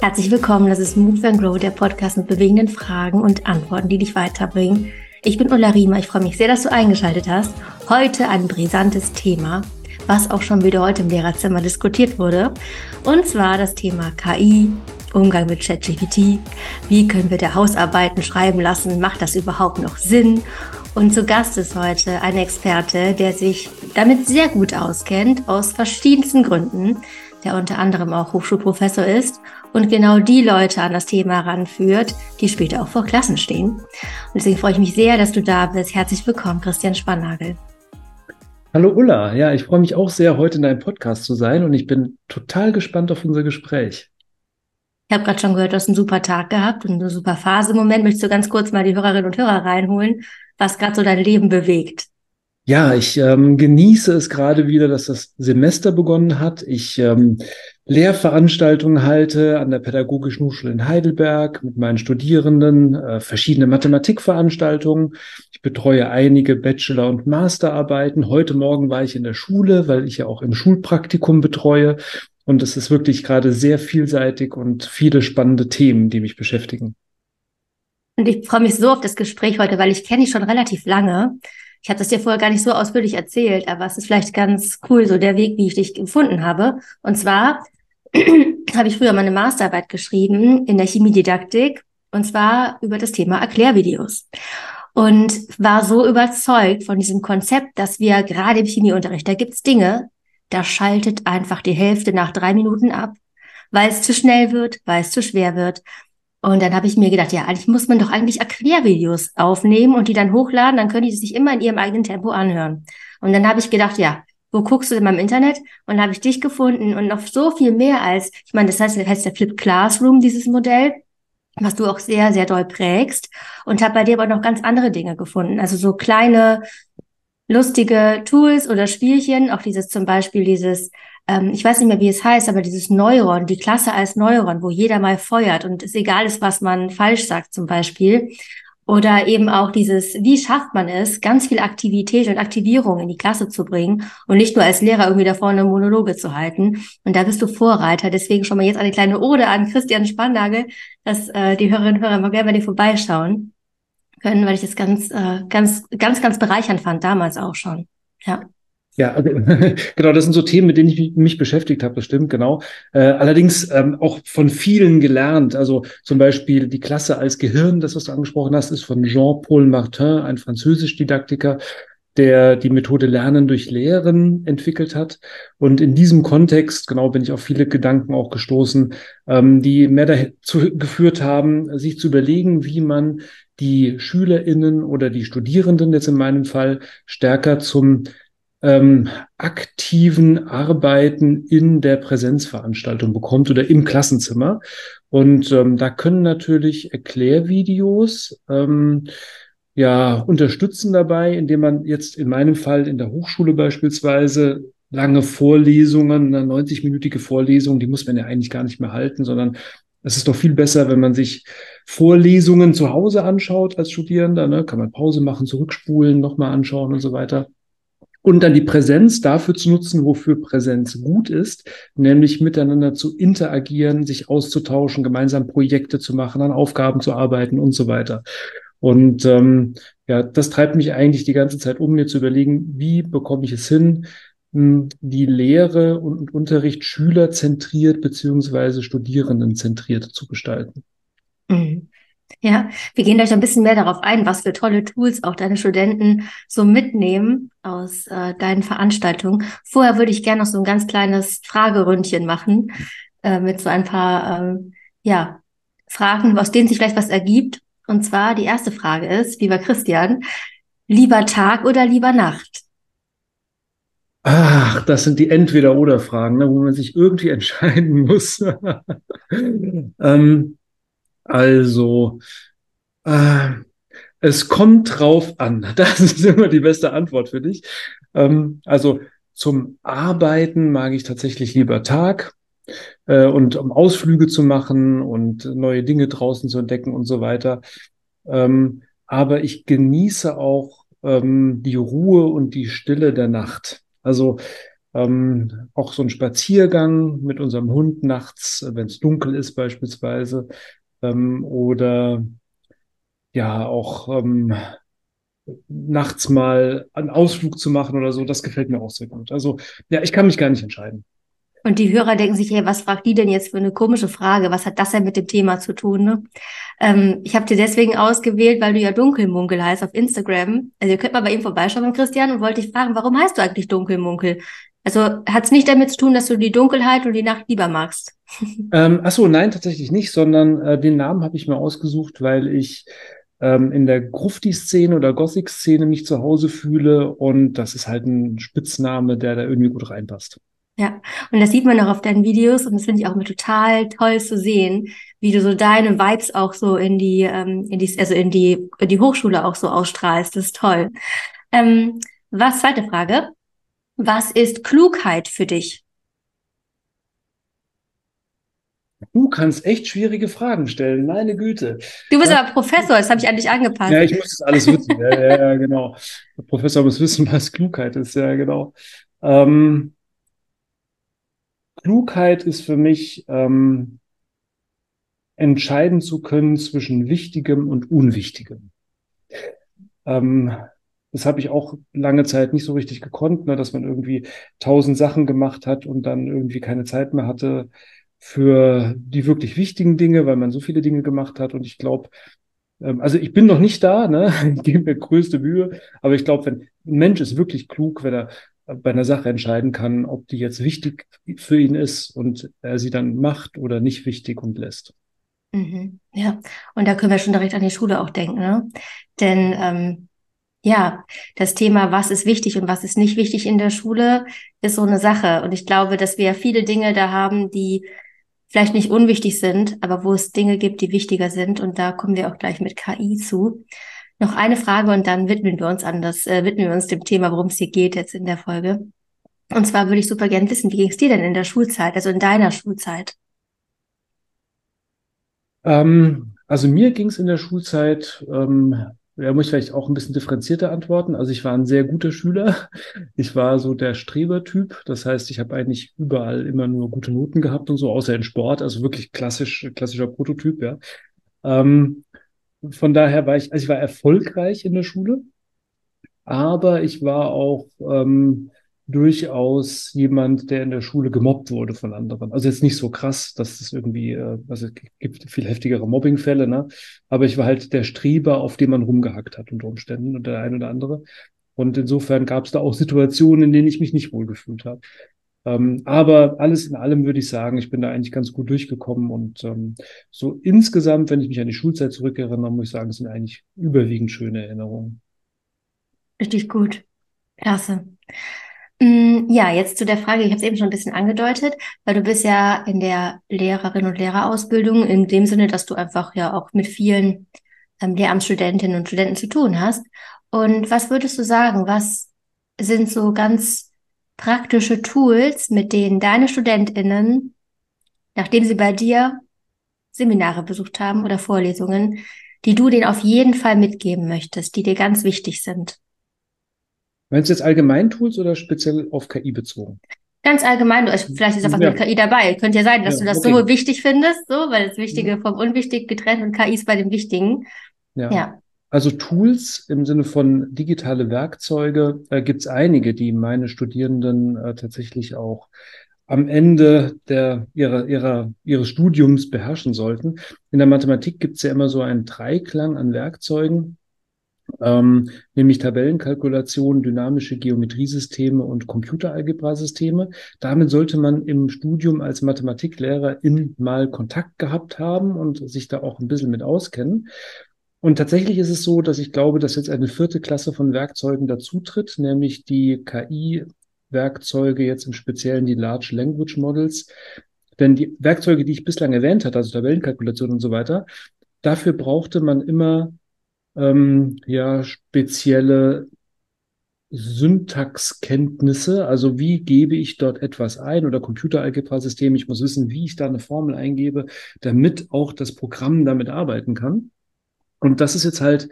Herzlich willkommen, das ist Move and Grow, der Podcast mit bewegenden Fragen und Antworten, die dich weiterbringen. Ich bin Ulla Riemer, ich freue mich sehr, dass du eingeschaltet hast. Heute ein brisantes Thema, was auch schon wieder heute im Lehrerzimmer diskutiert wurde. Und zwar das Thema KI, Umgang mit ChatGPT. Wie können wir der Hausarbeiten schreiben lassen? Macht das überhaupt noch Sinn? Und zu Gast ist heute ein Experte, der sich damit sehr gut auskennt, aus verschiedensten Gründen, der unter anderem auch Hochschulprofessor ist und genau die Leute an das Thema heranführt, die später auch vor Klassen stehen. Und deswegen freue ich mich sehr, dass du da bist. Herzlich willkommen, Christian Spannagel. Hallo Ulla, ja, ich freue mich auch sehr, heute in deinem Podcast zu sein und ich bin total gespannt auf unser Gespräch. Ich habe gerade schon gehört, du hast einen super Tag gehabt und eine super Phase im Moment. Möchtest du ganz kurz mal die Hörerinnen und Hörer reinholen, was gerade so dein Leben bewegt? Ja, ich ähm, genieße es gerade wieder, dass das Semester begonnen hat. Ich ähm, Lehrveranstaltungen halte an der Pädagogischen Hochschule in Heidelberg mit meinen Studierenden, äh, verschiedene Mathematikveranstaltungen. Ich betreue einige Bachelor- und Masterarbeiten. Heute Morgen war ich in der Schule, weil ich ja auch im Schulpraktikum betreue. Und es ist wirklich gerade sehr vielseitig und viele spannende Themen, die mich beschäftigen. Und ich freue mich so auf das Gespräch heute, weil ich kenne dich schon relativ lange. Ich habe das dir vorher gar nicht so ausführlich erzählt, aber es ist vielleicht ganz cool, so der Weg, wie ich dich gefunden habe. Und zwar habe ich früher meine Masterarbeit geschrieben in der Chemiedidaktik und zwar über das Thema Erklärvideos. Und war so überzeugt von diesem Konzept, dass wir gerade im Chemieunterricht, da gibt's Dinge, da schaltet einfach die Hälfte nach drei Minuten ab, weil es zu schnell wird, weil es zu schwer wird. Und dann habe ich mir gedacht, ja, eigentlich muss man doch eigentlich Erklärvideos aufnehmen und die dann hochladen, dann können die sich immer in ihrem eigenen Tempo anhören. Und dann habe ich gedacht, ja, wo guckst du denn mal im Internet? Und habe ich dich gefunden und noch so viel mehr als, ich meine, das heißt, das heißt der Flip Classroom, dieses Modell, was du auch sehr, sehr doll prägst. Und habe bei dir aber noch ganz andere Dinge gefunden. Also so kleine, lustige Tools oder Spielchen, auch dieses zum Beispiel dieses ähm, ich weiß nicht mehr, wie es heißt, aber dieses Neuron, die Klasse als Neuron, wo jeder mal feuert und es egal ist, was man falsch sagt zum Beispiel. Oder eben auch dieses, wie schafft man es, ganz viel Aktivität und Aktivierung in die Klasse zu bringen und nicht nur als Lehrer irgendwie da vorne Monologe zu halten. Und da bist du Vorreiter. Deswegen schon mal jetzt eine kleine Ode an Christian Spannagel, dass äh, die Hörerinnen und Hörer mal gerne bei dir vorbeischauen können, weil ich das ganz, äh, ganz, ganz, ganz bereichernd fand, damals auch schon. Ja. Ja, also, genau, das sind so Themen, mit denen ich mich beschäftigt habe, das stimmt, genau. Äh, allerdings ähm, auch von vielen gelernt. Also zum Beispiel die Klasse als Gehirn, das was du angesprochen hast, ist von Jean-Paul Martin, ein Französisch-Didaktiker, der die Methode Lernen durch Lehren entwickelt hat. Und in diesem Kontext, genau, bin ich auf viele Gedanken auch gestoßen, ähm, die mehr dazu geführt haben, sich zu überlegen, wie man die SchülerInnen oder die Studierenden jetzt in meinem Fall stärker zum ähm, aktiven Arbeiten in der Präsenzveranstaltung bekommt oder im Klassenzimmer. Und ähm, da können natürlich Erklärvideos ähm, ja unterstützen dabei, indem man jetzt in meinem Fall in der Hochschule beispielsweise lange Vorlesungen, eine 90-minütige Vorlesung, die muss man ja eigentlich gar nicht mehr halten, sondern es ist doch viel besser, wenn man sich Vorlesungen zu Hause anschaut als Studierender. Ne? Kann man Pause machen, zurückspulen, nochmal anschauen und so weiter und dann die Präsenz dafür zu nutzen, wofür Präsenz gut ist, nämlich miteinander zu interagieren, sich auszutauschen, gemeinsam Projekte zu machen, an Aufgaben zu arbeiten und so weiter. Und ähm, ja, das treibt mich eigentlich die ganze Zeit um, mir zu überlegen, wie bekomme ich es hin, hm, die Lehre und Unterricht schülerzentriert beziehungsweise studierendenzentriert zu gestalten. Mhm. Ja, wir gehen gleich ein bisschen mehr darauf ein, was für tolle Tools auch deine Studenten so mitnehmen aus äh, deinen Veranstaltungen. Vorher würde ich gerne noch so ein ganz kleines Frageründchen machen äh, mit so ein paar äh, ja, Fragen, aus denen sich vielleicht was ergibt. Und zwar die erste Frage ist, lieber Christian, lieber Tag oder lieber Nacht? Ach, das sind die Entweder-Oder-Fragen, ne, wo man sich irgendwie entscheiden muss. ähm, also, äh, es kommt drauf an. Das ist immer die beste Antwort für dich. Ähm, also zum Arbeiten mag ich tatsächlich lieber Tag. Äh, und um Ausflüge zu machen und neue Dinge draußen zu entdecken und so weiter. Ähm, aber ich genieße auch ähm, die Ruhe und die Stille der Nacht. Also ähm, auch so ein Spaziergang mit unserem Hund nachts, wenn es dunkel ist beispielsweise, ähm, oder ja auch ähm, nachts mal einen Ausflug zu machen oder so, das gefällt mir auch sehr gut. Also ja, ich kann mich gar nicht entscheiden. Und die Hörer denken sich, hey, was fragt die denn jetzt für eine komische Frage? Was hat das denn mit dem Thema zu tun? Ne? Ähm, ich habe dir deswegen ausgewählt, weil du ja Dunkelmunkel heißt auf Instagram. Also ihr könnt mal bei ihm vorbeischauen, Christian, und wollte dich fragen, warum heißt du eigentlich Dunkelmunkel? Also hat es nicht damit zu tun, dass du die Dunkelheit und die Nacht lieber magst? Ähm, achso, nein, tatsächlich nicht, sondern äh, den Namen habe ich mir ausgesucht, weil ich ähm, in der Grufti-Szene oder Gothic-Szene mich zu Hause fühle und das ist halt ein Spitzname, der da irgendwie gut reinpasst. Ja, und das sieht man auch auf deinen Videos und das finde ich auch immer total toll zu sehen, wie du so deine Vibes auch so in die, ähm, in die, also in die, in die Hochschule auch so ausstrahlst. Das ist toll. Ähm, was, zweite Frage. Was ist Klugheit für dich? Du kannst echt schwierige Fragen stellen, meine Güte. Du bist ja. aber Professor, das habe ich an dich angepasst. Ja, ich muss das alles wissen. ja, ja, ja, genau. Der Professor muss wissen, was Klugheit ist, ja, genau. Ähm, Klugheit ist für mich ähm, entscheiden zu können zwischen Wichtigem und Unwichtigem. Ähm, das habe ich auch lange Zeit nicht so richtig gekonnt, ne, dass man irgendwie tausend Sachen gemacht hat und dann irgendwie keine Zeit mehr hatte für die wirklich wichtigen Dinge, weil man so viele Dinge gemacht hat. Und ich glaube, ähm, also ich bin noch nicht da, ne? ich gebe mir größte Mühe, aber ich glaube, wenn ein Mensch ist wirklich klug, wenn er bei einer Sache entscheiden kann, ob die jetzt wichtig für ihn ist und er sie dann macht oder nicht wichtig und lässt. Mhm. Ja, und da können wir schon direkt an die Schule auch denken, ne? Denn ähm, ja, das Thema, was ist wichtig und was ist nicht wichtig in der Schule, ist so eine Sache. Und ich glaube, dass wir viele Dinge da haben, die vielleicht nicht unwichtig sind, aber wo es Dinge gibt, die wichtiger sind. Und da kommen wir auch gleich mit KI zu. Noch eine Frage und dann widmen wir uns an das, äh, widmen wir uns dem Thema, worum es hier geht jetzt in der Folge. Und zwar würde ich super gerne wissen, wie ging es dir denn in der Schulzeit, also in deiner Schulzeit? Ähm, also mir ging es in der Schulzeit, ähm, ja, muss ich vielleicht auch ein bisschen differenzierter antworten. Also ich war ein sehr guter Schüler. Ich war so der Strebertyp. Das heißt, ich habe eigentlich überall immer nur gute Noten gehabt und so, außer in Sport. Also wirklich klassisch, klassischer Prototyp, ja. Ähm, von daher war ich, also ich war erfolgreich in der Schule, aber ich war auch ähm, durchaus jemand, der in der Schule gemobbt wurde von anderen. Also jetzt nicht so krass, dass es irgendwie, äh, also es gibt viel heftigere Mobbingfälle, ne? Aber ich war halt der Streber, auf dem man rumgehackt hat unter Umständen und der ein oder andere. Und insofern gab es da auch Situationen, in denen ich mich nicht wohlgefühlt habe. Ähm, aber alles in allem würde ich sagen, ich bin da eigentlich ganz gut durchgekommen und ähm, so insgesamt, wenn ich mich an die Schulzeit zurückerinnere, muss ich sagen, es sind eigentlich überwiegend schöne Erinnerungen. Richtig gut. Klasse. Mm, ja, jetzt zu der Frage, ich habe es eben schon ein bisschen angedeutet, weil du bist ja in der Lehrerin- und Lehrerausbildung in dem Sinne, dass du einfach ja auch mit vielen ähm, Lehramtsstudentinnen und Studenten zu tun hast. Und was würdest du sagen, was sind so ganz praktische Tools, mit denen deine StudentInnen, nachdem sie bei dir Seminare besucht haben oder Vorlesungen, die du denen auf jeden Fall mitgeben möchtest, die dir ganz wichtig sind? Meinst du jetzt allgemein Tools oder speziell auf KI bezogen? Ganz allgemein, also vielleicht ist einfach ja. mit KI dabei. Könnte ja sein, dass ja, du das okay. so wichtig findest, so, weil das Wichtige mhm. vom Unwichtig getrennt und KI ist bei dem Wichtigen. Ja. ja. Also Tools im Sinne von digitale Werkzeuge äh, gibt es einige, die meine Studierenden äh, tatsächlich auch am Ende der, ihrer, ihrer, ihres Studiums beherrschen sollten. In der Mathematik gibt es ja immer so einen Dreiklang an Werkzeugen, ähm, nämlich Tabellenkalkulation, dynamische Geometriesysteme und Computeralgebrasysteme. Damit sollte man im Studium als Mathematiklehrer in mal Kontakt gehabt haben und sich da auch ein bisschen mit auskennen. Und tatsächlich ist es so, dass ich glaube, dass jetzt eine vierte Klasse von Werkzeugen dazutritt, nämlich die KI-Werkzeuge, jetzt im Speziellen die Large Language Models. Denn die Werkzeuge, die ich bislang erwähnt hatte, also Tabellenkalkulation und so weiter, dafür brauchte man immer ähm, ja spezielle Syntaxkenntnisse, also wie gebe ich dort etwas ein oder Computeralgebra-System, ich muss wissen, wie ich da eine Formel eingebe, damit auch das Programm damit arbeiten kann. Und das ist jetzt halt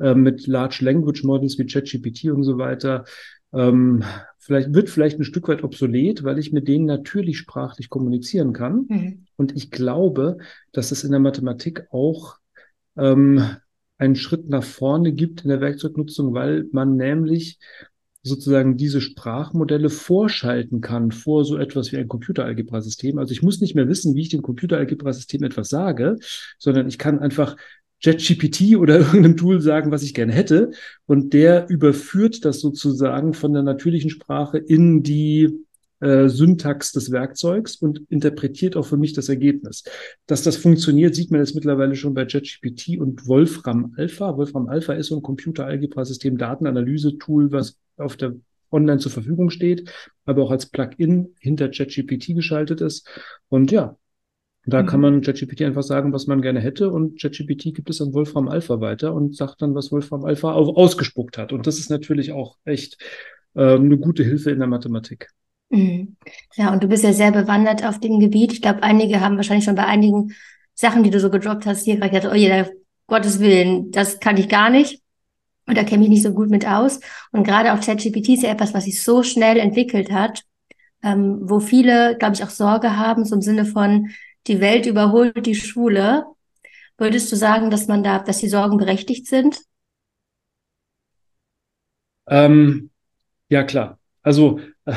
äh, mit Large Language Models wie ChatGPT und so weiter, ähm, vielleicht wird vielleicht ein Stück weit obsolet, weil ich mit denen natürlich sprachlich kommunizieren kann. Mhm. Und ich glaube, dass es in der Mathematik auch ähm, einen Schritt nach vorne gibt in der Werkzeugnutzung, weil man nämlich sozusagen diese Sprachmodelle vorschalten kann vor so etwas wie ein Computeralgebra-System. Also ich muss nicht mehr wissen, wie ich dem Computeralgebra-System etwas sage, sondern ich kann einfach ChatGPT oder irgendeinem Tool sagen, was ich gerne hätte. Und der überführt das sozusagen von der natürlichen Sprache in die äh, Syntax des Werkzeugs und interpretiert auch für mich das Ergebnis. Dass das funktioniert, sieht man jetzt mittlerweile schon bei ChatGPT und Wolfram Alpha. Wolfram Alpha ist so ein Computeralgebra-System, Datenanalyse-Tool, was auf der online zur Verfügung steht, aber auch als Plugin hinter ChatGPT geschaltet ist. Und ja, da mhm. kann man ChatGPT einfach sagen, was man gerne hätte und ChatGPT gibt es an Wolfram Alpha weiter und sagt dann, was Wolfram Alpha ausgespuckt hat. Und das ist natürlich auch echt äh, eine gute Hilfe in der Mathematik. Mhm. Ja, und du bist ja sehr bewandert auf dem Gebiet. Ich glaube, einige haben wahrscheinlich schon bei einigen Sachen, die du so gedroppt hast, hier gerade gedacht, oh jeder, Gottes Willen, das kann ich gar nicht. Und da kenne ich nicht so gut mit aus. Und gerade auch ChatGPT ist ja etwas, was sich so schnell entwickelt hat, ähm, wo viele, glaube ich, auch Sorge haben, so im Sinne von, die Welt überholt die Schule. Würdest du sagen, dass man da, dass die Sorgen berechtigt sind? Ähm, ja, klar. Also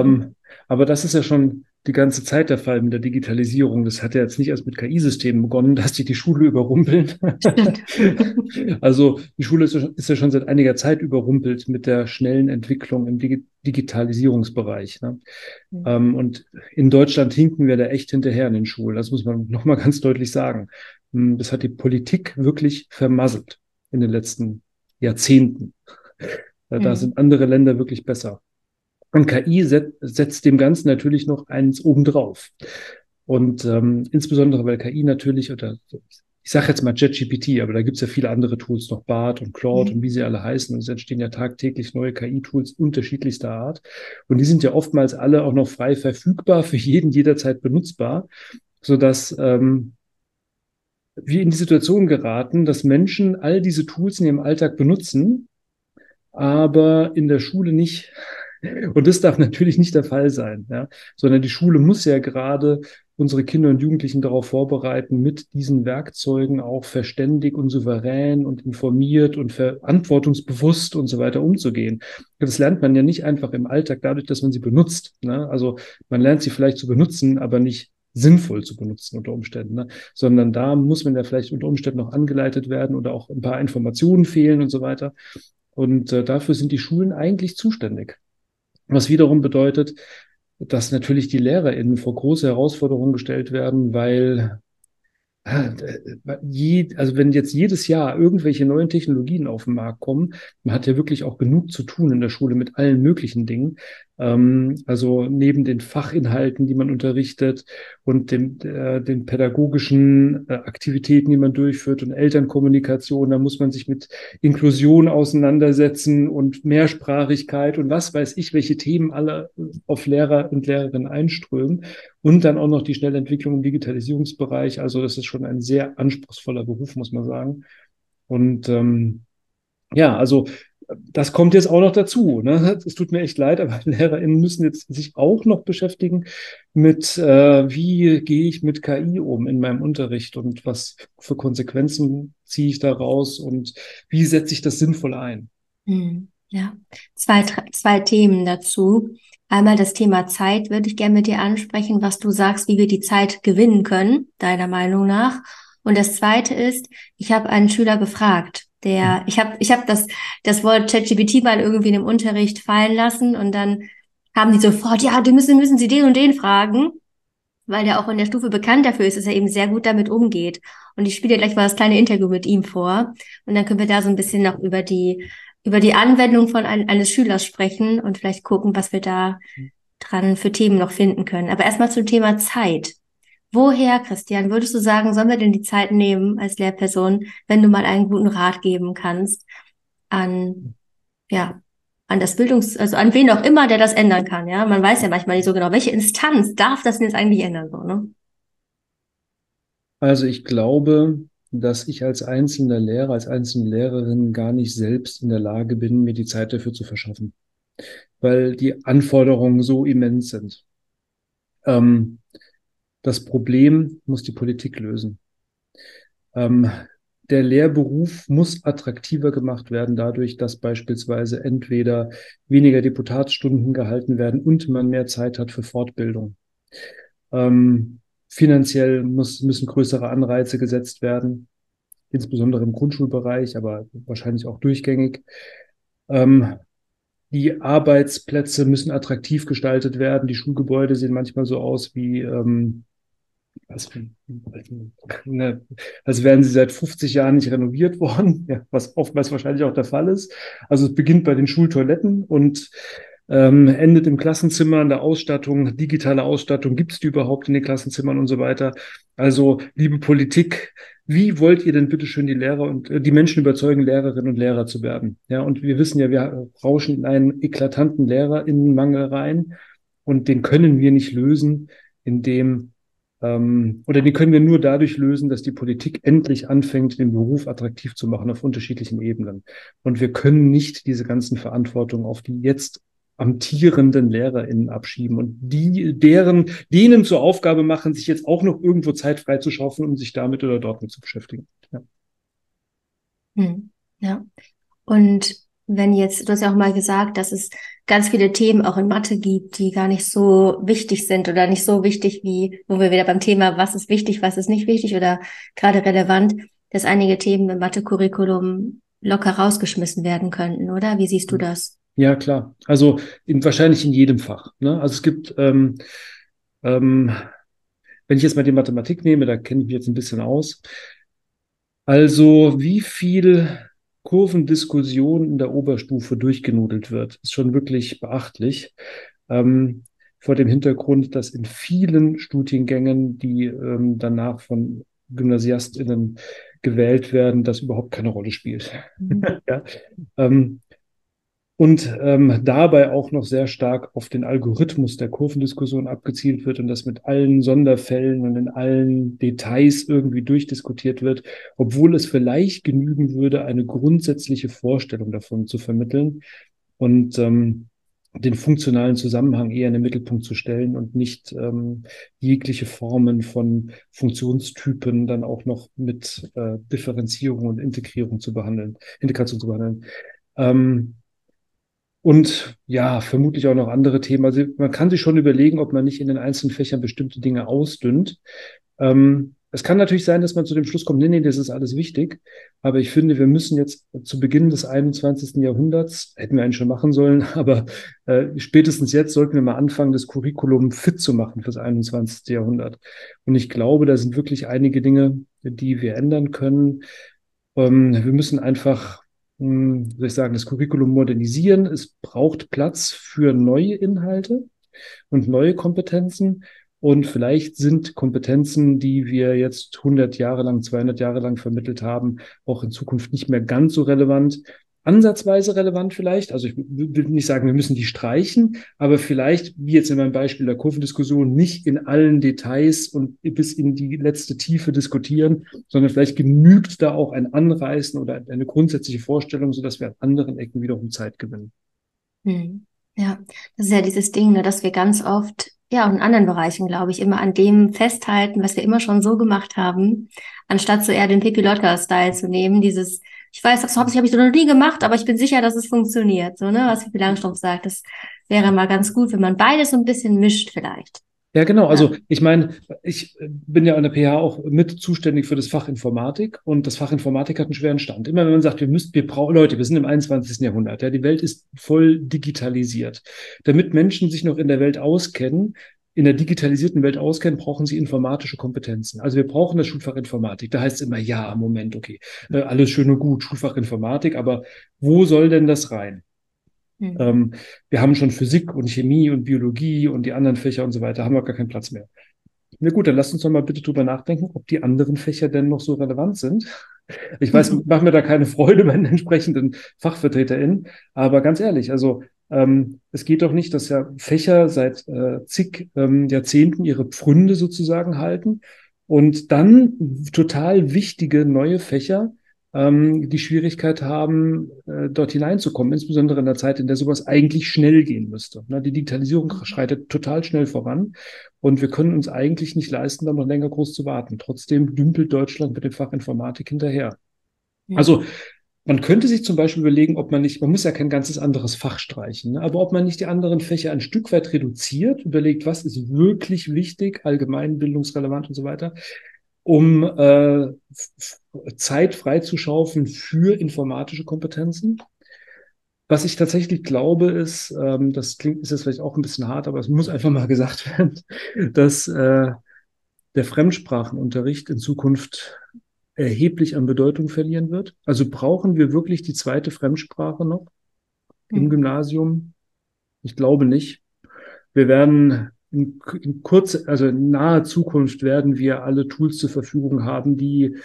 ähm, aber das ist ja schon die ganze Zeit der Fall mit der Digitalisierung. Das hat ja jetzt nicht erst mit KI-Systemen begonnen, dass die die Schule überrumpeln. also die Schule ist, ist, ja schon seit einiger Zeit überrumpelt mit der schnellen Entwicklung im Digi Digitalisierungsbereich. Ne? Mhm. Ähm, und in Deutschland hinken wir da echt hinterher in den Schulen. Das muss man nochmal ganz deutlich sagen. Hm, das hat die Politik wirklich vermasselt in den letzten Jahrzehnten. Da mhm. sind andere Länder wirklich besser. Und KI set, setzt dem Ganzen natürlich noch eins obendrauf. Und ähm, insbesondere, weil KI natürlich, oder ich sage jetzt mal ChatGPT, aber da gibt's ja viele andere Tools, noch BART und Claude mhm. und wie sie alle heißen. Und es entstehen ja tagtäglich neue KI-Tools unterschiedlichster Art. Und die sind ja oftmals alle auch noch frei verfügbar, für jeden jederzeit benutzbar, sodass ähm, wir in die Situation geraten, dass Menschen all diese Tools in ihrem Alltag benutzen, aber in der Schule nicht und das darf natürlich nicht der Fall sein, ja? sondern die Schule muss ja gerade unsere Kinder und Jugendlichen darauf vorbereiten, mit diesen Werkzeugen auch verständig und souverän und informiert und verantwortungsbewusst und so weiter umzugehen. Das lernt man ja nicht einfach im Alltag dadurch, dass man sie benutzt. Ne? Also man lernt sie vielleicht zu benutzen, aber nicht sinnvoll zu benutzen unter Umständen, ne? sondern da muss man ja vielleicht unter Umständen noch angeleitet werden oder auch ein paar Informationen fehlen und so weiter. Und äh, dafür sind die Schulen eigentlich zuständig. Was wiederum bedeutet, dass natürlich die LehrerInnen vor große Herausforderungen gestellt werden, weil je, also wenn jetzt jedes Jahr irgendwelche neuen Technologien auf den Markt kommen, man hat ja wirklich auch genug zu tun in der Schule mit allen möglichen Dingen. Ähm, also neben den Fachinhalten, die man unterrichtet und dem, äh, den pädagogischen äh, Aktivitäten, die man durchführt und Elternkommunikation, da muss man sich mit Inklusion auseinandersetzen und Mehrsprachigkeit und was weiß ich, welche Themen alle auf Lehrer und Lehrerinnen einströmen. Und dann auch noch die schnelle Entwicklung im Digitalisierungsbereich. Also das ist schon ein sehr anspruchsvoller Beruf, muss man sagen. Und ähm, ja, also das kommt jetzt auch noch dazu. Ne? Es tut mir echt leid, aber LehrerInnen müssen jetzt sich auch noch beschäftigen mit, äh, wie gehe ich mit KI um in meinem Unterricht und was für Konsequenzen ziehe ich daraus und wie setze ich das sinnvoll ein. Hm, ja, zwei, zwei Themen dazu. Einmal das Thema Zeit würde ich gerne mit dir ansprechen, was du sagst, wie wir die Zeit gewinnen können, deiner Meinung nach. Und das zweite ist, ich habe einen Schüler gefragt, der, hm. ich habe ich hab das, das Wort ChatGPT mal irgendwie in dem Unterricht fallen lassen und dann haben die sofort, ja, die müssen, müssen Sie den und den fragen, weil der auch in der Stufe bekannt dafür ist, dass er eben sehr gut damit umgeht. Und ich spiele gleich mal das kleine Interview mit ihm vor und dann können wir da so ein bisschen noch über die, über die Anwendung von ein, eines Schülers sprechen und vielleicht gucken, was wir da hm. dran für Themen noch finden können. Aber erstmal zum Thema Zeit. Woher, Christian, würdest du sagen, sollen wir denn die Zeit nehmen als Lehrperson, wenn du mal einen guten Rat geben kannst an, ja, an das Bildungs-, also an wen auch immer, der das ändern kann, ja? Man weiß ja manchmal nicht so genau, welche Instanz darf das denn jetzt eigentlich ändern, so, ne? Also ich glaube, dass ich als einzelner Lehrer, als einzelne Lehrerin gar nicht selbst in der Lage bin, mir die Zeit dafür zu verschaffen, weil die Anforderungen so immens sind. Ähm, das Problem muss die Politik lösen. Ähm, der Lehrberuf muss attraktiver gemacht werden dadurch, dass beispielsweise entweder weniger Deputatsstunden gehalten werden und man mehr Zeit hat für Fortbildung. Ähm, finanziell muss, müssen größere Anreize gesetzt werden, insbesondere im Grundschulbereich, aber wahrscheinlich auch durchgängig. Ähm, die Arbeitsplätze müssen attraktiv gestaltet werden. Die Schulgebäude sehen manchmal so aus wie ähm, als, ne, als wären sie seit 50 Jahren nicht renoviert worden, ja, was oftmals wahrscheinlich auch der Fall ist. Also es beginnt bei den Schultoiletten und ähm, endet im Klassenzimmer, in der Ausstattung, digitale Ausstattung, gibt es die überhaupt in den Klassenzimmern und so weiter. Also, liebe Politik, wie wollt ihr denn bitte schön die Lehrer und äh, die Menschen überzeugen, Lehrerinnen und Lehrer zu werden? Ja, und wir wissen ja, wir rauschen in einen eklatanten Lehrerinnenmangel rein und den können wir nicht lösen, indem oder die können wir nur dadurch lösen, dass die Politik endlich anfängt, den Beruf attraktiv zu machen auf unterschiedlichen Ebenen. Und wir können nicht diese ganzen Verantwortung auf die jetzt amtierenden LehrerInnen abschieben und die, deren, denen zur Aufgabe machen, sich jetzt auch noch irgendwo Zeit frei zu schaffen, um sich damit oder dort mit zu beschäftigen. Ja. Hm, ja. Und wenn jetzt, du hast ja auch mal gesagt, dass es ganz viele Themen auch in Mathe gibt, die gar nicht so wichtig sind oder nicht so wichtig wie, wo wir wieder beim Thema, was ist wichtig, was ist nicht wichtig oder gerade relevant, dass einige Themen im Mathe-Curriculum locker rausgeschmissen werden könnten, oder? Wie siehst du das? Ja, klar. Also in, wahrscheinlich in jedem Fach. Ne? Also es gibt, ähm, ähm, wenn ich jetzt mal die Mathematik nehme, da kenne ich mich jetzt ein bisschen aus. Also wie viel Kurvendiskussion in der Oberstufe durchgenudelt wird, ist schon wirklich beachtlich. Ähm, vor dem Hintergrund, dass in vielen Studiengängen, die ähm, danach von GymnasiastInnen gewählt werden, das überhaupt keine Rolle spielt. Mhm. ja. ähm, und ähm, dabei auch noch sehr stark auf den Algorithmus der Kurvendiskussion abgezielt wird und das mit allen Sonderfällen und in allen Details irgendwie durchdiskutiert wird, obwohl es vielleicht genügen würde, eine grundsätzliche Vorstellung davon zu vermitteln und ähm, den funktionalen Zusammenhang eher in den Mittelpunkt zu stellen und nicht ähm, jegliche Formen von Funktionstypen dann auch noch mit äh, Differenzierung und Integrierung zu behandeln, Integration zu behandeln. Ähm, und ja, vermutlich auch noch andere Themen. Also man kann sich schon überlegen, ob man nicht in den einzelnen Fächern bestimmte Dinge ausdünnt. Ähm, es kann natürlich sein, dass man zu dem Schluss kommt, nee, nee, das ist alles wichtig. Aber ich finde, wir müssen jetzt zu Beginn des 21. Jahrhunderts, hätten wir eigentlich schon machen sollen, aber äh, spätestens jetzt sollten wir mal anfangen, das Curriculum fit zu machen fürs 21. Jahrhundert. Und ich glaube, da sind wirklich einige Dinge, die wir ändern können. Ähm, wir müssen einfach soll ich sagen, das Curriculum modernisieren. Es braucht Platz für neue Inhalte und neue Kompetenzen. Und vielleicht sind Kompetenzen, die wir jetzt 100 Jahre lang, 200 Jahre lang vermittelt haben, auch in Zukunft nicht mehr ganz so relevant ansatzweise relevant vielleicht. Also ich will nicht sagen, wir müssen die streichen, aber vielleicht, wie jetzt in meinem Beispiel der Kurvendiskussion, nicht in allen Details und bis in die letzte Tiefe diskutieren, sondern vielleicht genügt da auch ein Anreißen oder eine grundsätzliche Vorstellung, sodass wir an anderen Ecken wiederum Zeit gewinnen. Hm. Ja, das ist ja dieses Ding, ne, dass wir ganz oft, ja, auch in anderen Bereichen, glaube ich, immer an dem festhalten, was wir immer schon so gemacht haben, anstatt so eher den Pippi Lotka-Style zu nehmen, dieses ich weiß, das habe ich, hab ich noch nie gemacht, aber ich bin sicher, dass es funktioniert. So, ne, was wie Langstrumpf sagt, das wäre mal ganz gut, wenn man beides so ein bisschen mischt vielleicht. Ja, genau. Also ich meine, ich bin ja an der PH auch mit zuständig für das Fach Informatik und das Fach Informatik hat einen schweren Stand. Immer wenn man sagt, wir müssen, wir brauchen Leute, wir sind im 21. Jahrhundert, ja, die Welt ist voll digitalisiert. Damit Menschen sich noch in der Welt auskennen, in der digitalisierten Welt auskennen, brauchen sie informatische Kompetenzen. Also wir brauchen das Schulfach Informatik. Da heißt es immer, ja, Moment, okay, äh, alles schön und gut, Schulfach Informatik, aber wo soll denn das rein? Mhm. Ähm, wir haben schon Physik und Chemie und Biologie und die anderen Fächer und so weiter, haben wir gar keinen Platz mehr. Na gut, dann lasst uns doch mal bitte drüber nachdenken, ob die anderen Fächer denn noch so relevant sind. Ich weiß, mache mir da keine Freude bei den entsprechenden FachvertreterInnen, aber ganz ehrlich, also ähm, es geht doch nicht, dass ja Fächer seit äh, zig ähm, Jahrzehnten ihre Pfründe sozusagen halten Und dann total wichtige neue Fächer, ähm, die Schwierigkeit haben, äh, dort hineinzukommen, insbesondere in der Zeit, in der sowas eigentlich schnell gehen müsste. Na, die Digitalisierung mhm. schreitet total schnell voran und wir können uns eigentlich nicht leisten, da noch länger groß zu warten. Trotzdem dümpelt Deutschland mit dem Fach Informatik hinterher. Ja. Also man könnte sich zum Beispiel überlegen, ob man nicht, man muss ja kein ganzes anderes Fach streichen, ne? aber ob man nicht die anderen Fächer ein Stück weit reduziert, überlegt, was ist wirklich wichtig, allgemein bildungsrelevant und so weiter, um äh, Zeit freizuschaufeln für informatische Kompetenzen. Was ich tatsächlich glaube, ist, ähm, das klingt, ist jetzt vielleicht auch ein bisschen hart, aber es muss einfach mal gesagt werden, dass äh, der Fremdsprachenunterricht in Zukunft erheblich an Bedeutung verlieren wird. Also brauchen wir wirklich die zweite Fremdsprache noch im hm. Gymnasium? Ich glaube nicht. Wir werden in, in kurz, also in naher Zukunft werden wir alle Tools zur Verfügung haben, die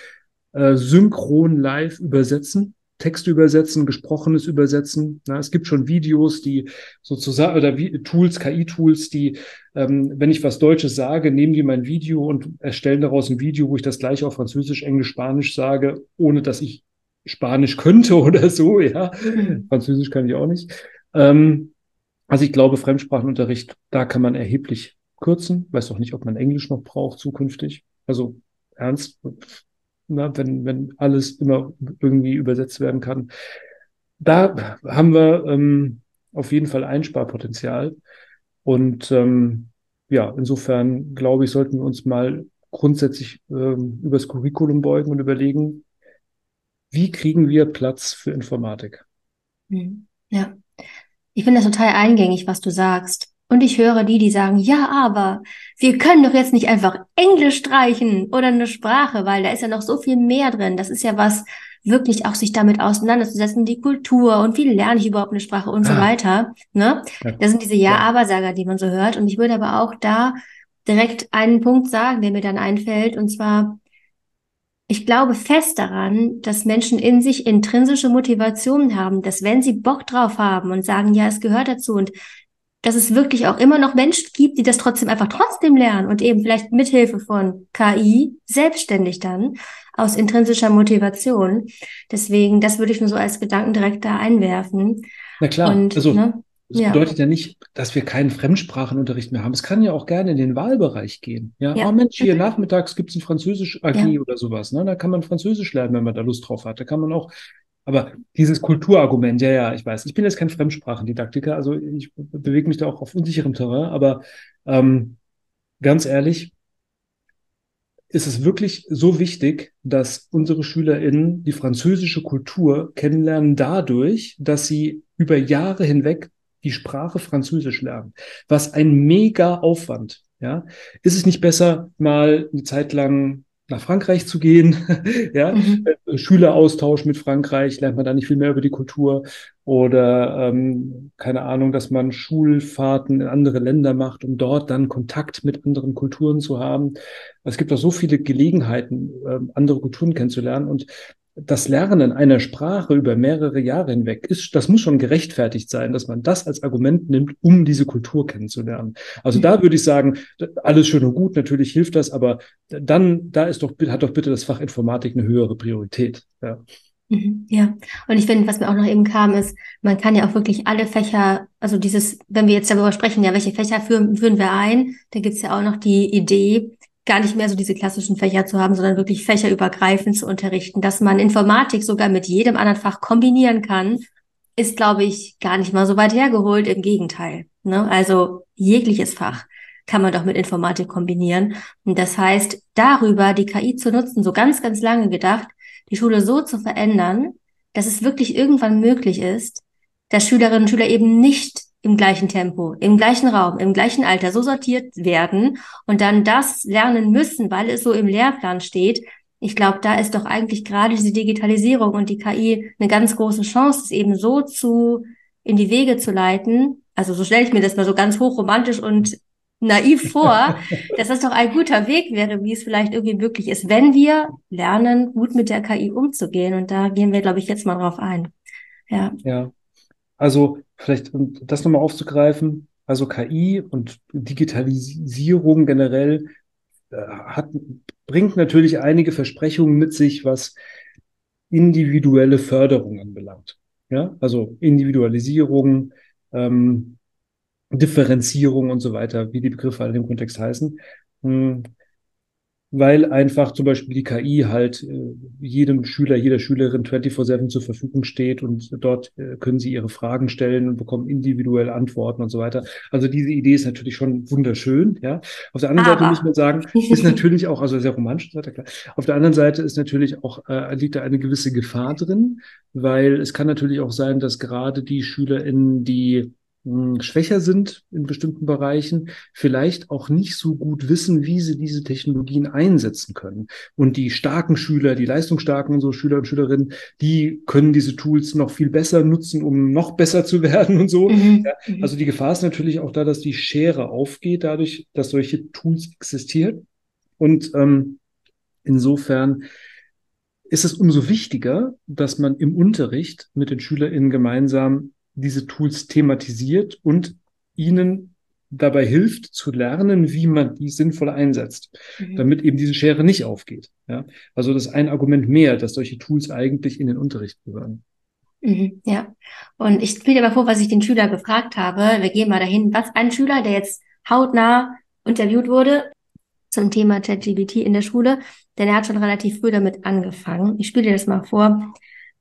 äh, synchron live übersetzen. Texte übersetzen, gesprochenes übersetzen. Na, es gibt schon Videos, die sozusagen, oder wie, Tools, KI-Tools, die, ähm, wenn ich was Deutsches sage, nehmen die mein Video und erstellen daraus ein Video, wo ich das gleiche auf Französisch, Englisch, Spanisch sage, ohne dass ich Spanisch könnte oder so, ja. Mhm. Französisch kann ich auch nicht. Ähm, also ich glaube, Fremdsprachenunterricht, da kann man erheblich kürzen. Weiß auch nicht, ob man Englisch noch braucht zukünftig. Also ernst, na, wenn, wenn alles immer irgendwie übersetzt werden kann. Da haben wir ähm, auf jeden Fall Einsparpotenzial. Und ähm, ja, insofern glaube ich, sollten wir uns mal grundsätzlich ähm, übers Curriculum beugen und überlegen, wie kriegen wir Platz für Informatik? Hm, ja, ich finde das total eingängig, was du sagst. Und ich höre die, die sagen, ja, aber wir können doch jetzt nicht einfach Englisch streichen oder eine Sprache, weil da ist ja noch so viel mehr drin. Das ist ja was, wirklich auch sich damit auseinanderzusetzen, die Kultur und wie lerne ich überhaupt eine Sprache und ah. so weiter. Ne? Ja. Das sind diese Ja-Aber-Sager, die man so hört. Und ich würde aber auch da direkt einen Punkt sagen, der mir dann einfällt, und zwar, ich glaube fest daran, dass Menschen in sich intrinsische Motivationen haben, dass wenn sie Bock drauf haben und sagen, ja, es gehört dazu und dass es wirklich auch immer noch Menschen gibt, die das trotzdem einfach trotzdem lernen und eben vielleicht mithilfe von KI selbstständig dann aus intrinsischer Motivation. Deswegen, das würde ich nur so als Gedanken direkt da einwerfen. Na klar, und, also ne? das ja. bedeutet ja nicht, dass wir keinen Fremdsprachenunterricht mehr haben. Es kann ja auch gerne in den Wahlbereich gehen. Ja, ja. oh Mensch, hier nachmittags gibt es ein Französisch AG ja. oder sowas. Ne? Da kann man Französisch lernen, wenn man da Lust drauf hat. Da kann man auch aber dieses Kulturargument, ja, ja, ich weiß, ich bin jetzt kein Fremdsprachendidaktiker, also ich bewege mich da auch auf unsicherem Terrain, aber ähm, ganz ehrlich, ist es wirklich so wichtig, dass unsere SchülerInnen die französische Kultur kennenlernen dadurch, dass sie über Jahre hinweg die Sprache Französisch lernen. Was ein mega Aufwand. Ja, ist es nicht besser, mal eine Zeit lang nach Frankreich zu gehen, ja, mhm. Äh, Schüleraustausch mit Frankreich, lernt man da nicht viel mehr über die Kultur oder ähm, keine Ahnung, dass man Schulfahrten in andere Länder macht, um dort dann Kontakt mit anderen Kulturen zu haben. Es gibt auch so viele Gelegenheiten, äh, andere Kulturen kennenzulernen und das Lernen einer Sprache über mehrere Jahre hinweg ist, das muss schon gerechtfertigt sein, dass man das als Argument nimmt, um diese Kultur kennenzulernen. Also da würde ich sagen, alles schön und gut, natürlich hilft das, aber dann, da ist doch, hat doch bitte das Fach Informatik eine höhere Priorität. Ja. Mhm, ja, und ich finde, was mir auch noch eben kam, ist, man kann ja auch wirklich alle Fächer, also dieses, wenn wir jetzt darüber sprechen, ja, welche Fächer führen, führen wir ein, da gibt's ja auch noch die Idee, gar nicht mehr so diese klassischen Fächer zu haben, sondern wirklich fächerübergreifend zu unterrichten. Dass man Informatik sogar mit jedem anderen Fach kombinieren kann, ist, glaube ich, gar nicht mal so weit hergeholt. Im Gegenteil. Ne? Also jegliches Fach kann man doch mit Informatik kombinieren. Und das heißt, darüber die KI zu nutzen, so ganz, ganz lange gedacht, die Schule so zu verändern, dass es wirklich irgendwann möglich ist, dass Schülerinnen und Schüler eben nicht im gleichen Tempo, im gleichen Raum, im gleichen Alter so sortiert werden und dann das lernen müssen, weil es so im Lehrplan steht. Ich glaube, da ist doch eigentlich gerade diese Digitalisierung und die KI eine ganz große Chance, es eben so zu in die Wege zu leiten. Also so stelle ich mir das mal so ganz hochromantisch und naiv vor, dass das doch ein guter Weg wäre, wie es vielleicht irgendwie möglich ist, wenn wir lernen, gut mit der KI umzugehen. Und da gehen wir, glaube ich, jetzt mal drauf ein. Ja. Ja. Also vielleicht um das nochmal aufzugreifen, also KI und Digitalisierung generell äh, hat, bringt natürlich einige Versprechungen mit sich, was individuelle Förderung anbelangt. Ja, also Individualisierung, ähm, Differenzierung und so weiter, wie die Begriffe alle im Kontext heißen. Weil einfach zum Beispiel die KI halt äh, jedem Schüler, jeder Schülerin 24-7 zur Verfügung steht und dort äh, können sie ihre Fragen stellen und bekommen individuell Antworten und so weiter. Also diese Idee ist natürlich schon wunderschön, ja. Auf der anderen Aber. Seite muss man sagen, ist natürlich auch, also sehr romantisch, klar. Auf der anderen Seite ist natürlich auch, äh, liegt da eine gewisse Gefahr drin, weil es kann natürlich auch sein, dass gerade die SchülerInnen, die schwächer sind in bestimmten Bereichen, vielleicht auch nicht so gut wissen, wie sie diese Technologien einsetzen können. Und die starken Schüler, die leistungsstarken so Schüler und Schülerinnen, die können diese Tools noch viel besser nutzen, um noch besser zu werden und so. Mhm. Ja, also die Gefahr ist natürlich auch da, dass die Schere aufgeht, dadurch, dass solche Tools existieren. Und ähm, insofern ist es umso wichtiger, dass man im Unterricht mit den SchülerInnen gemeinsam diese Tools thematisiert und ihnen dabei hilft zu lernen, wie man die sinnvoll einsetzt, mhm. damit eben diese Schere nicht aufgeht. Ja? Also das ist ein Argument mehr, dass solche Tools eigentlich in den Unterricht gehören. Mhm, ja, und ich spiele aber vor, was ich den Schüler gefragt habe. Wir gehen mal dahin, was ein Schüler, der jetzt hautnah interviewt wurde zum Thema ChatGBT in der Schule, denn er hat schon relativ früh damit angefangen. Ich spiele dir das mal vor.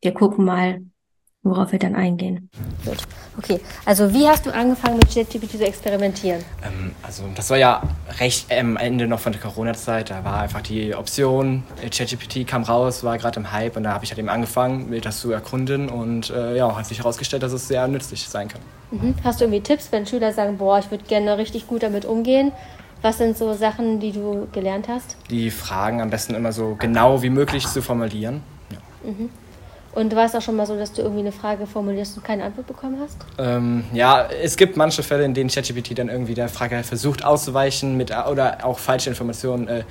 Wir gucken mal, worauf wir dann eingehen. Gut. Okay, also wie hast du angefangen mit ChatGPT zu experimentieren? Ähm, also das war ja recht am Ende noch von der Corona-Zeit. Da war einfach die Option, äh, ChatGPT kam raus, war gerade im Hype und da habe ich halt eben angefangen, mir das zu erkunden und äh, ja, hat sich herausgestellt, dass es sehr nützlich sein kann. Mhm. Hast du irgendwie Tipps, wenn Schüler sagen, boah, ich würde gerne richtig gut damit umgehen? Was sind so Sachen, die du gelernt hast? Die Fragen am besten immer so genau wie möglich zu formulieren. Ja. Mhm. Und war es auch schon mal so, dass du irgendwie eine Frage formulierst und keine Antwort bekommen hast? Ähm, ja, es gibt manche Fälle, in denen ChatGPT dann irgendwie der Frage versucht auszuweichen mit, oder auch falsche Informationen äh,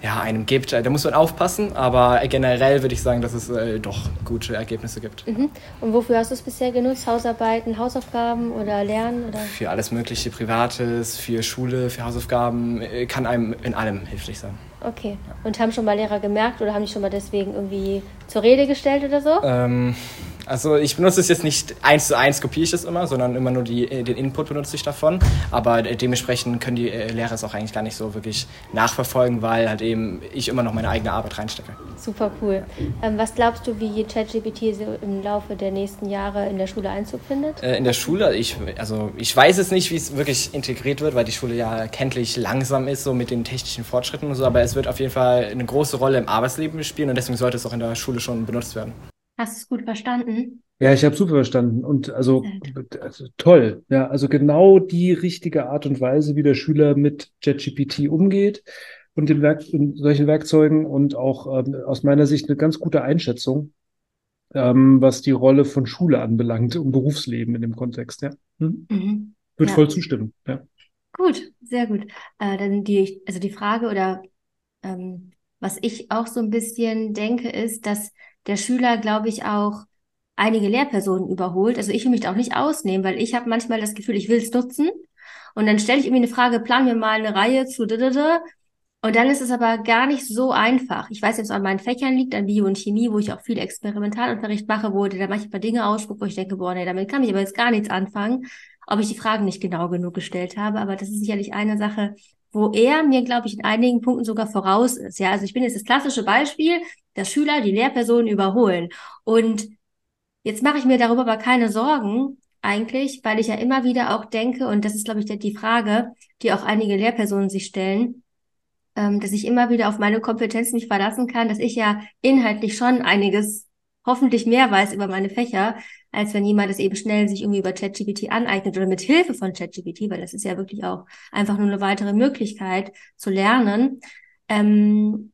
ja, einem gibt. Da muss man aufpassen, aber generell würde ich sagen, dass es äh, doch gute Ergebnisse gibt. Mhm. Und wofür hast du es bisher genutzt? Hausarbeiten, Hausaufgaben oder Lernen? Oder? Für alles Mögliche, Privates, für Schule, für Hausaufgaben, äh, kann einem in allem hilflich sein. Okay. Und haben schon mal Lehrer gemerkt oder haben die schon mal deswegen irgendwie zur Rede gestellt oder so? Ähm, also ich benutze es jetzt nicht eins zu eins, kopiere ich es immer, sondern immer nur die, äh, den Input benutze ich davon. Aber dementsprechend können die äh, Lehrer es auch eigentlich gar nicht so wirklich nachverfolgen, weil halt eben ich immer noch meine eigene Arbeit reinstecke. Super cool. Ähm, was glaubst du, wie ChatGPT so im Laufe der nächsten Jahre in der Schule Einzug findet? Äh, in der Schule, ich, also ich weiß es nicht, wie es wirklich integriert wird, weil die Schule ja kenntlich langsam ist, so mit den technischen Fortschritten und so, aber es wird auf jeden Fall eine große Rolle im Arbeitsleben spielen und deswegen sollte es auch in der Schule schon benutzt werden. Hast du es gut verstanden? Ja, ich habe super verstanden und also, also, toll. Ja, also genau die richtige Art und Weise, wie der Schüler mit ChatGPT umgeht und den Werk in solchen Werkzeugen und auch ähm, aus meiner Sicht eine ganz gute Einschätzung, ähm, was die Rolle von Schule anbelangt und Berufsleben in dem Kontext. Ja, hm? mhm. würde ja. voll zustimmen. Ja. Gut, sehr gut. Äh, dann die, also die Frage oder ähm, was ich auch so ein bisschen denke, ist, dass der Schüler, glaube ich, auch einige Lehrpersonen überholt. Also ich will mich da auch nicht ausnehmen, weil ich habe manchmal das Gefühl, ich will es nutzen. Und dann stelle ich irgendwie eine Frage, planen wir mal eine Reihe zu und dann ist es aber gar nicht so einfach. Ich weiß jetzt, an meinen Fächern liegt, an Bio und Chemie, wo ich auch viel Experimentalunterricht mache, wo der da manchmal Dinge ausspuckt, wo ich denke, boah, nee, damit kann ich aber jetzt gar nichts anfangen, ob ich die Fragen nicht genau genug gestellt habe. Aber das ist sicherlich eine Sache, wo er mir, glaube ich, in einigen Punkten sogar voraus ist. Ja, also ich bin jetzt das klassische Beispiel, dass Schüler die Lehrpersonen überholen. Und jetzt mache ich mir darüber aber keine Sorgen, eigentlich, weil ich ja immer wieder auch denke, und das ist, glaube ich, die Frage, die auch einige Lehrpersonen sich stellen, ähm, dass ich immer wieder auf meine Kompetenz mich verlassen kann, dass ich ja inhaltlich schon einiges hoffentlich mehr weiß über meine Fächer, als wenn jemand es eben schnell sich irgendwie über ChatGPT aneignet oder mit Hilfe von ChatGPT, weil das ist ja wirklich auch einfach nur eine weitere Möglichkeit zu lernen. Ähm,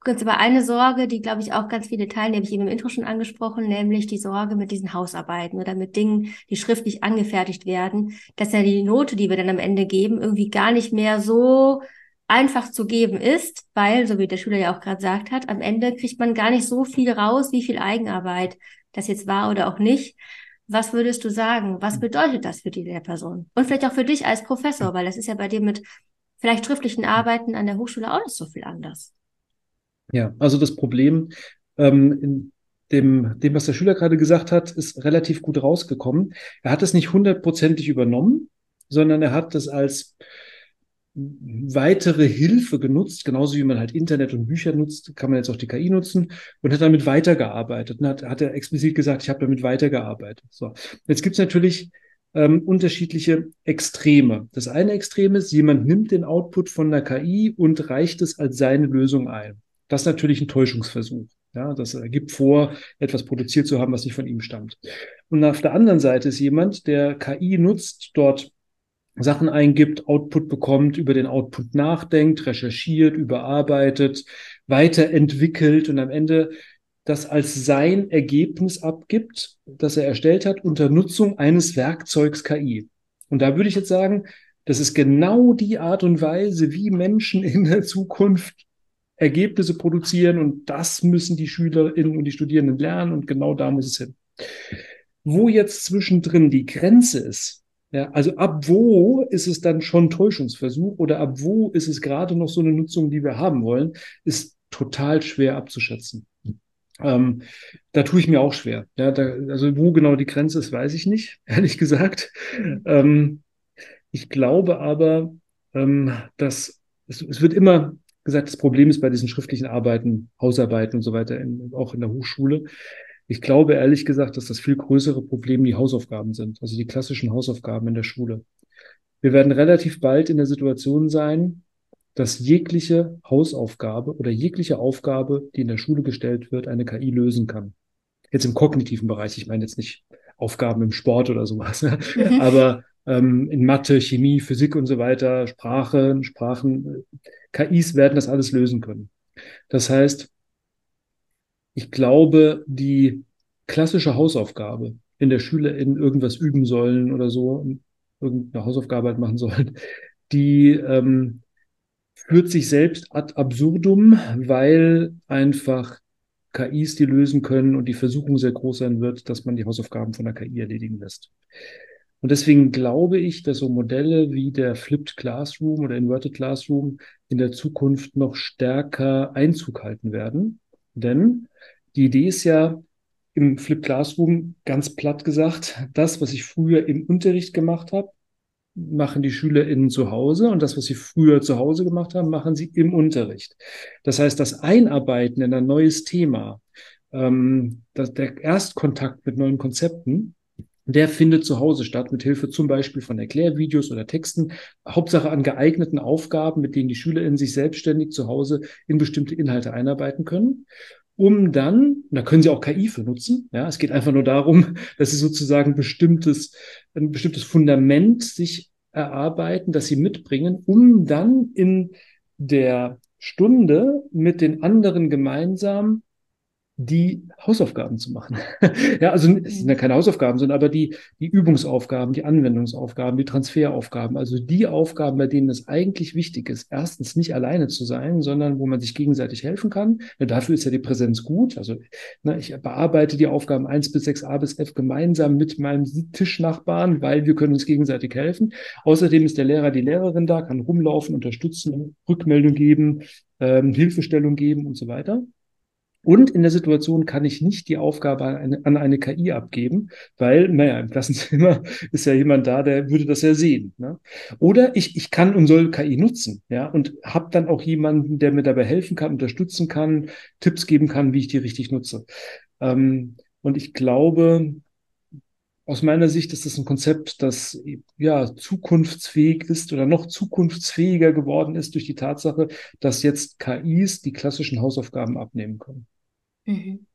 Kurz aber eine Sorge, die, glaube ich, auch ganz viele teilen, die habe ich eben im Intro schon angesprochen, nämlich die Sorge mit diesen Hausarbeiten oder mit Dingen, die schriftlich angefertigt werden, dass ja die Note, die wir dann am Ende geben, irgendwie gar nicht mehr so einfach zu geben ist, weil, so wie der Schüler ja auch gerade gesagt hat, am Ende kriegt man gar nicht so viel raus, wie viel Eigenarbeit das jetzt war oder auch nicht. Was würdest du sagen? Was bedeutet das für die Lehrperson? Und vielleicht auch für dich als Professor, weil das ist ja bei dir mit vielleicht schriftlichen Arbeiten an der Hochschule auch nicht so viel anders. Ja, also das Problem ähm, in dem, dem, was der Schüler gerade gesagt hat, ist relativ gut rausgekommen. Er hat es nicht hundertprozentig übernommen, sondern er hat es als weitere Hilfe genutzt, genauso wie man halt Internet und Bücher nutzt, kann man jetzt auch die KI nutzen und hat damit weitergearbeitet. Und hat, hat er explizit gesagt, ich habe damit weitergearbeitet. So, jetzt gibt's natürlich ähm, unterschiedliche Extreme. Das eine Extrem ist, jemand nimmt den Output von der KI und reicht es als seine Lösung ein. Das ist natürlich ein Täuschungsversuch. Ja, das er gibt vor, etwas produziert zu haben, was nicht von ihm stammt. Und auf der anderen Seite ist jemand, der KI nutzt, dort Sachen eingibt, Output bekommt, über den Output nachdenkt, recherchiert, überarbeitet, weiterentwickelt und am Ende das als sein Ergebnis abgibt, das er erstellt hat, unter Nutzung eines Werkzeugs KI. Und da würde ich jetzt sagen, das ist genau die Art und Weise, wie Menschen in der Zukunft Ergebnisse produzieren und das müssen die Schülerinnen und die Studierenden lernen und genau da muss es hin. Wo jetzt zwischendrin die Grenze ist, ja, also ab wo ist es dann schon Täuschungsversuch oder ab wo ist es gerade noch so eine Nutzung, die wir haben wollen, ist total schwer abzuschätzen. Ähm, da tue ich mir auch schwer. Ja, da, also wo genau die Grenze ist, weiß ich nicht, ehrlich gesagt. Ähm, ich glaube aber, ähm, dass es, es wird immer gesagt, das Problem ist bei diesen schriftlichen Arbeiten, Hausarbeiten und so weiter, in, auch in der Hochschule, ich glaube ehrlich gesagt, dass das viel größere Problem die Hausaufgaben sind, also die klassischen Hausaufgaben in der Schule. Wir werden relativ bald in der Situation sein, dass jegliche Hausaufgabe oder jegliche Aufgabe, die in der Schule gestellt wird, eine KI lösen kann. Jetzt im kognitiven Bereich, ich meine jetzt nicht Aufgaben im Sport oder sowas, mhm. aber ähm, in Mathe, Chemie, Physik und so weiter, Sprache, Sprachen, KIs werden das alles lösen können. Das heißt, ich glaube, die klassische Hausaufgabe in der Schule in irgendwas üben sollen oder so, irgendeine Hausaufgabe halt machen sollen, die ähm, führt sich selbst ad absurdum, weil einfach KIs die lösen können und die Versuchung sehr groß sein wird, dass man die Hausaufgaben von der KI erledigen lässt. Und deswegen glaube ich, dass so Modelle wie der Flipped Classroom oder Inverted Classroom in der Zukunft noch stärker Einzug halten werden. Denn die Idee ist ja im Flip Classroom ganz platt gesagt, das, was ich früher im Unterricht gemacht habe, machen die SchülerInnen zu Hause und das, was sie früher zu Hause gemacht haben, machen sie im Unterricht. Das heißt, das Einarbeiten in ein neues Thema, ähm, das, der Erstkontakt mit neuen Konzepten, der findet zu Hause statt, mit Hilfe zum Beispiel von Erklärvideos oder Texten, Hauptsache an geeigneten Aufgaben, mit denen die SchülerInnen sich selbstständig zu Hause in bestimmte Inhalte einarbeiten können um dann, da können Sie auch KI für nutzen. Ja, es geht einfach nur darum, dass Sie sozusagen bestimmtes, ein bestimmtes Fundament sich erarbeiten, das Sie mitbringen, um dann in der Stunde mit den anderen gemeinsam die Hausaufgaben zu machen. ja, also es sind ja keine Hausaufgaben, sondern aber die, die Übungsaufgaben, die Anwendungsaufgaben, die Transferaufgaben, also die Aufgaben, bei denen es eigentlich wichtig ist, erstens nicht alleine zu sein, sondern wo man sich gegenseitig helfen kann. Ja, dafür ist ja die Präsenz gut. Also ne, ich bearbeite die Aufgaben eins bis sechs A bis F gemeinsam mit meinem Tischnachbarn, weil wir können uns gegenseitig helfen. Außerdem ist der Lehrer, die Lehrerin da, kann rumlaufen, unterstützen, Rückmeldung geben, ähm, Hilfestellung geben und so weiter. Und in der Situation kann ich nicht die Aufgabe an eine, an eine KI abgeben, weil, naja, im Klassenzimmer ist ja jemand da, der würde das ja sehen. Ne? Oder ich, ich kann und soll KI nutzen, ja, und habe dann auch jemanden, der mir dabei helfen kann, unterstützen kann, Tipps geben kann, wie ich die richtig nutze. Ähm, und ich glaube, aus meiner Sicht ist das ein Konzept, das ja zukunftsfähig ist oder noch zukunftsfähiger geworden ist durch die Tatsache, dass jetzt KIs die klassischen Hausaufgaben abnehmen können. Mhm.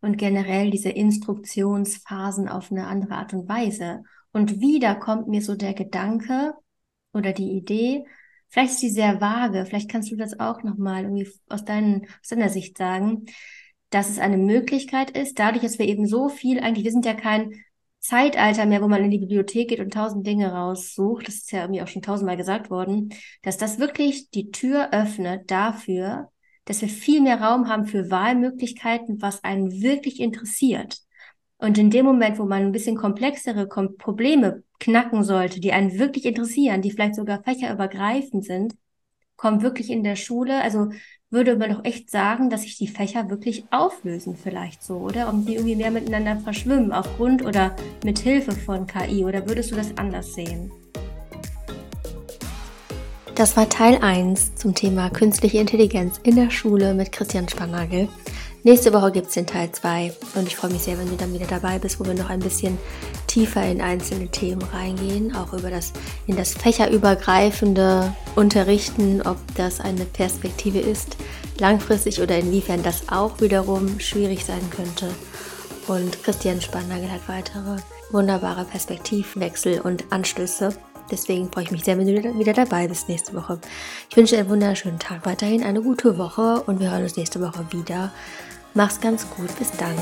Und generell diese Instruktionsphasen auf eine andere Art und Weise. Und wieder kommt mir so der Gedanke oder die Idee, vielleicht ist die sehr vage, vielleicht kannst du das auch nochmal irgendwie aus, deinen, aus deiner Sicht sagen, dass es eine Möglichkeit ist, dadurch, dass wir eben so viel, eigentlich, wir sind ja kein Zeitalter mehr, wo man in die Bibliothek geht und tausend Dinge raussucht, das ist ja irgendwie auch schon tausendmal gesagt worden, dass das wirklich die Tür öffnet dafür, dass wir viel mehr Raum haben für Wahlmöglichkeiten, was einen wirklich interessiert. Und in dem Moment, wo man ein bisschen komplexere Kom Probleme knacken sollte, die einen wirklich interessieren, die vielleicht sogar fächerübergreifend sind, kommt wirklich in der Schule, also würde man doch echt sagen, dass sich die Fächer wirklich auflösen vielleicht so, oder? Und die irgendwie mehr miteinander verschwimmen aufgrund oder mit Hilfe von KI, oder würdest du das anders sehen? Das war Teil 1 zum Thema künstliche Intelligenz in der Schule mit Christian Spannagel. Nächste Woche gibt es den Teil 2 und ich freue mich sehr, wenn du dann wieder dabei bist, wo wir noch ein bisschen tiefer in einzelne Themen reingehen, auch über das in das fächerübergreifende Unterrichten, ob das eine Perspektive ist, langfristig oder inwiefern das auch wiederum schwierig sein könnte. Und Christian Spannagel hat weitere wunderbare Perspektivwechsel und Anstöße. Deswegen freue ich mich sehr, wenn du wieder dabei bist nächste Woche. Ich wünsche dir einen wunderschönen Tag weiterhin, eine gute Woche und wir hören uns nächste Woche wieder. Mach's ganz gut. Bis dann.